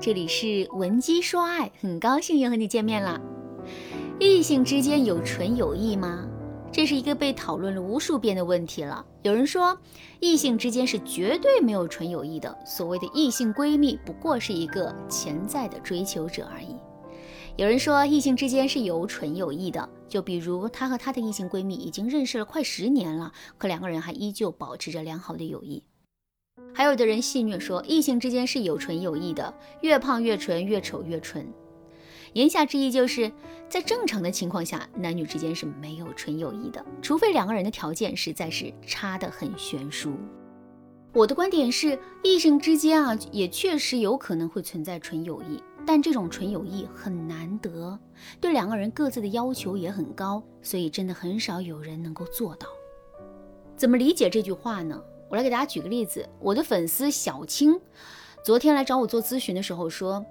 这里是文姬说爱，很高兴又和你见面了。异性之间有纯友谊吗？这是一个被讨论了无数遍的问题了。有人说，异性之间是绝对没有纯友谊的，所谓的异性闺蜜不过是一个潜在的追求者而已。有人说，异性之间是有纯友谊的，就比如她和她的异性闺蜜已经认识了快十年了，可两个人还依旧保持着良好的友谊。还有的人戏谑说，异性之间是有纯友谊的，越胖越纯，越丑越纯。言下之意就是在正常的情况下，男女之间是没有纯友谊的，除非两个人的条件实在是差得很悬殊。我的观点是，异性之间啊，也确实有可能会存在纯友谊，但这种纯友谊很难得，对两个人各自的要求也很高，所以真的很少有人能够做到。怎么理解这句话呢？我来给大家举个例子，我的粉丝小青，昨天来找我做咨询的时候说：“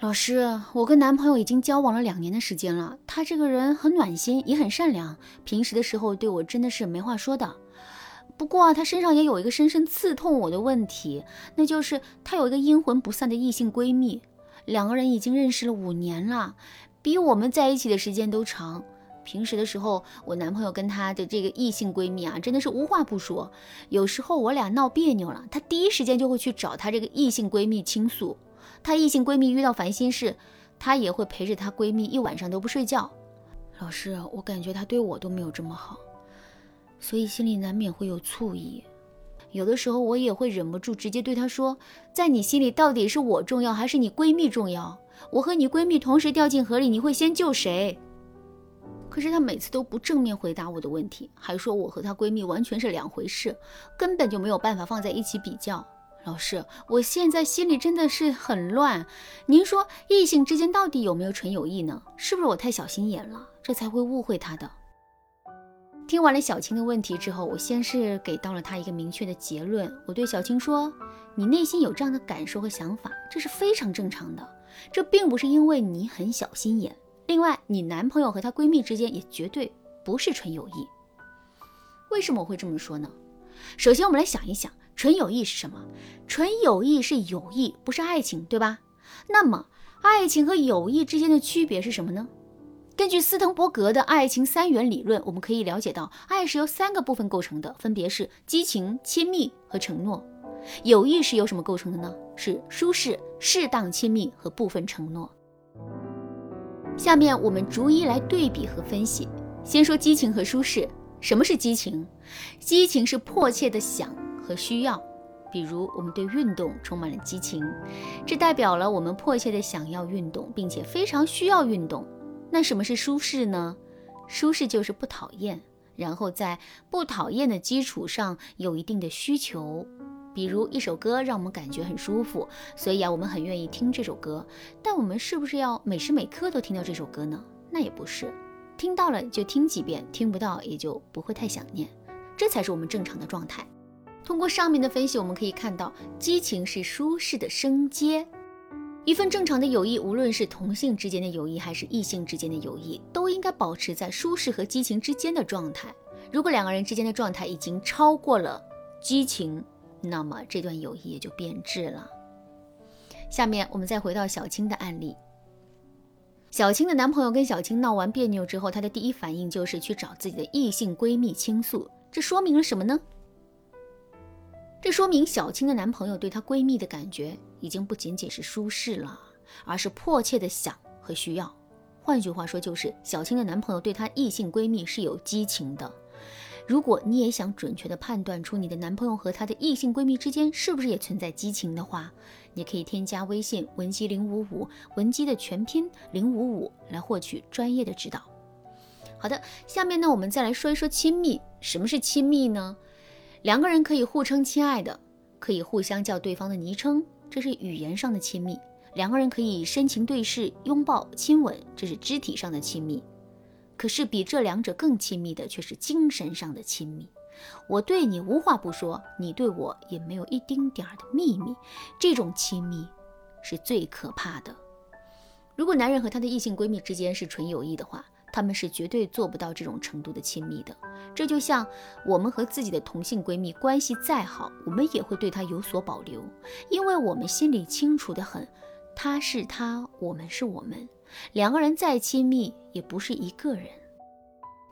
老师，我跟男朋友已经交往了两年的时间了，他这个人很暖心，也很善良，平时的时候对我真的是没话说的。不过啊，他身上也有一个深深刺痛我的问题，那就是他有一个阴魂不散的异性闺蜜，两个人已经认识了五年了，比我们在一起的时间都长。”平时的时候，我男朋友跟他的这个异性闺蜜啊，真的是无话不说。有时候我俩闹别扭了，他第一时间就会去找他这个异性闺蜜倾诉。她异性闺蜜遇到烦心事，她也会陪着她闺蜜一晚上都不睡觉。老师，我感觉他对我都没有这么好，所以心里难免会有醋意。有的时候我也会忍不住直接对他说：“在你心里，到底是我重要还是你闺蜜重要？我和你闺蜜同时掉进河里，你会先救谁？”可是她每次都不正面回答我的问题，还说我和她闺蜜完全是两回事，根本就没有办法放在一起比较。老师，我现在心里真的是很乱。您说异性之间到底有没有纯友谊呢？是不是我太小心眼了，这才会误会他的？听完了小青的问题之后，我先是给到了她一个明确的结论。我对小青说：“你内心有这样的感受和想法，这是非常正常的，这并不是因为你很小心眼。”另外，你男朋友和她闺蜜之间也绝对不是纯友谊。为什么我会这么说呢？首先，我们来想一想，纯友谊是什么？纯友谊是友谊，不是爱情，对吧？那么，爱情和友谊之间的区别是什么呢？根据斯滕伯格的爱情三元理论，我们可以了解到，爱是由三个部分构成的，分别是激情、亲密和承诺。友谊是由什么构成的呢？是舒适、适当亲密和部分承诺。下面我们逐一来对比和分析。先说激情和舒适。什么是激情？激情是迫切的想和需要，比如我们对运动充满了激情，这代表了我们迫切的想要运动，并且非常需要运动。那什么是舒适呢？舒适就是不讨厌，然后在不讨厌的基础上有一定的需求。比如一首歌让我们感觉很舒服，所以啊，我们很愿意听这首歌。但我们是不是要每时每刻都听到这首歌呢？那也不是，听到了就听几遍，听不到也就不会太想念，这才是我们正常的状态。通过上面的分析，我们可以看到，激情是舒适的升阶。一份正常的友谊，无论是同性之间的友谊还是异性之间的友谊，都应该保持在舒适和激情之间的状态。如果两个人之间的状态已经超过了激情，那么这段友谊也就变质了。下面我们再回到小青的案例。小青的男朋友跟小青闹完别扭之后，她的第一反应就是去找自己的异性闺蜜倾诉。这说明了什么呢？这说明小青的男朋友对她闺蜜的感觉已经不仅仅是舒适了，而是迫切的想和需要。换句话说，就是小青的男朋友对她异性闺蜜是有激情的。如果你也想准确的判断出你的男朋友和他的异性闺蜜之间是不是也存在激情的话，你可以添加微信文姬零五五，文姬的全拼零五五，来获取专业的指导。好的，下面呢，我们再来说一说亲密。什么是亲密呢？两个人可以互称亲爱的，可以互相叫对方的昵称，这是语言上的亲密。两个人可以深情对视、拥抱、亲吻，这是肢体上的亲密。可是比这两者更亲密的却是精神上的亲密。我对你无话不说，你对我也没有一丁点儿的秘密。这种亲密是最可怕的。如果男人和他的异性闺蜜之间是纯友谊的话，他们是绝对做不到这种程度的亲密的。这就像我们和自己的同性闺蜜关系再好，我们也会对她有所保留，因为我们心里清楚的很，她是她，我们是我们，两个人再亲密也不是一个人。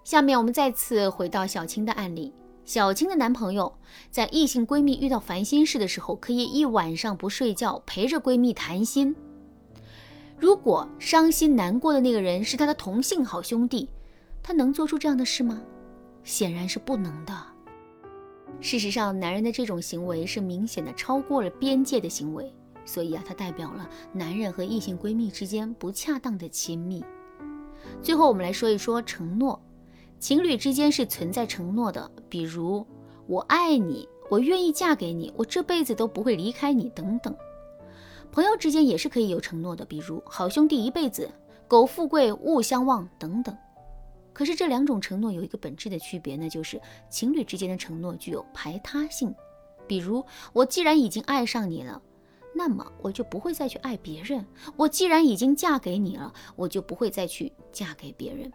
下面我们再次回到小青的案例。小青的男朋友在异性闺蜜遇到烦心事的时候，可以一晚上不睡觉陪着闺蜜谈心。如果伤心难过的那个人是他的同性好兄弟，他能做出这样的事吗？显然是不能的。事实上，男人的这种行为是明显的超过了边界的行为，所以啊，它代表了男人和异性闺蜜之间不恰当的亲密。最后，我们来说一说承诺。情侣之间是存在承诺的，比如我爱你，我愿意嫁给你，我这辈子都不会离开你等等。朋友之间也是可以有承诺的，比如好兄弟一辈子，苟富贵勿相忘等等。可是这两种承诺有一个本质的区别，那就是情侣之间的承诺具有排他性。比如我既然已经爱上你了，那么我就不会再去爱别人；我既然已经嫁给你了，我就不会再去嫁给别人。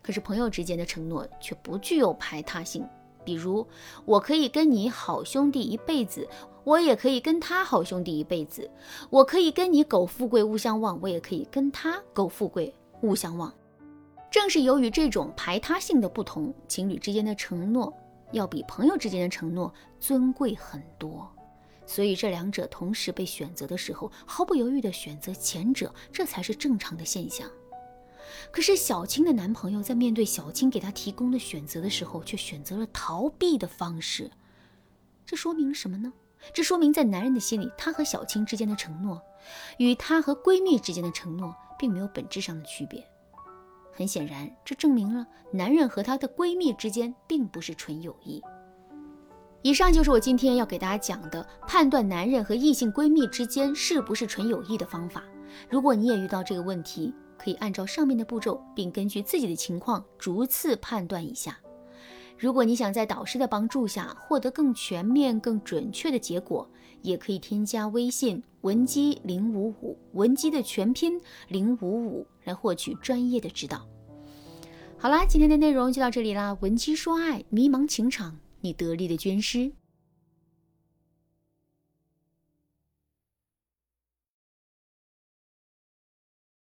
可是朋友之间的承诺却不具有排他性，比如我可以跟你好兄弟一辈子，我也可以跟他好兄弟一辈子；我可以跟你苟富贵勿相忘，我也可以跟他苟富贵勿相忘。正是由于这种排他性的不同，情侣之间的承诺要比朋友之间的承诺尊贵很多，所以这两者同时被选择的时候，毫不犹豫地选择前者，这才是正常的现象。可是小青的男朋友在面对小青给他提供的选择的时候，却选择了逃避的方式。这说明什么呢？这说明在男人的心里，他和小青之间的承诺，与他和闺蜜之间的承诺，并没有本质上的区别。很显然，这证明了男人和他的闺蜜之间并不是纯友谊。以上就是我今天要给大家讲的判断男人和异性闺蜜之间是不是纯友谊的方法。如果你也遇到这个问题，可以按照上面的步骤，并根据自己的情况逐次判断一下。如果你想在导师的帮助下获得更全面、更准确的结果，也可以添加微信文姬零五五，文姬的全拼零五五，来获取专业的指导。好啦，今天的内容就到这里啦。文姬说爱，迷茫情场，你得力的军师。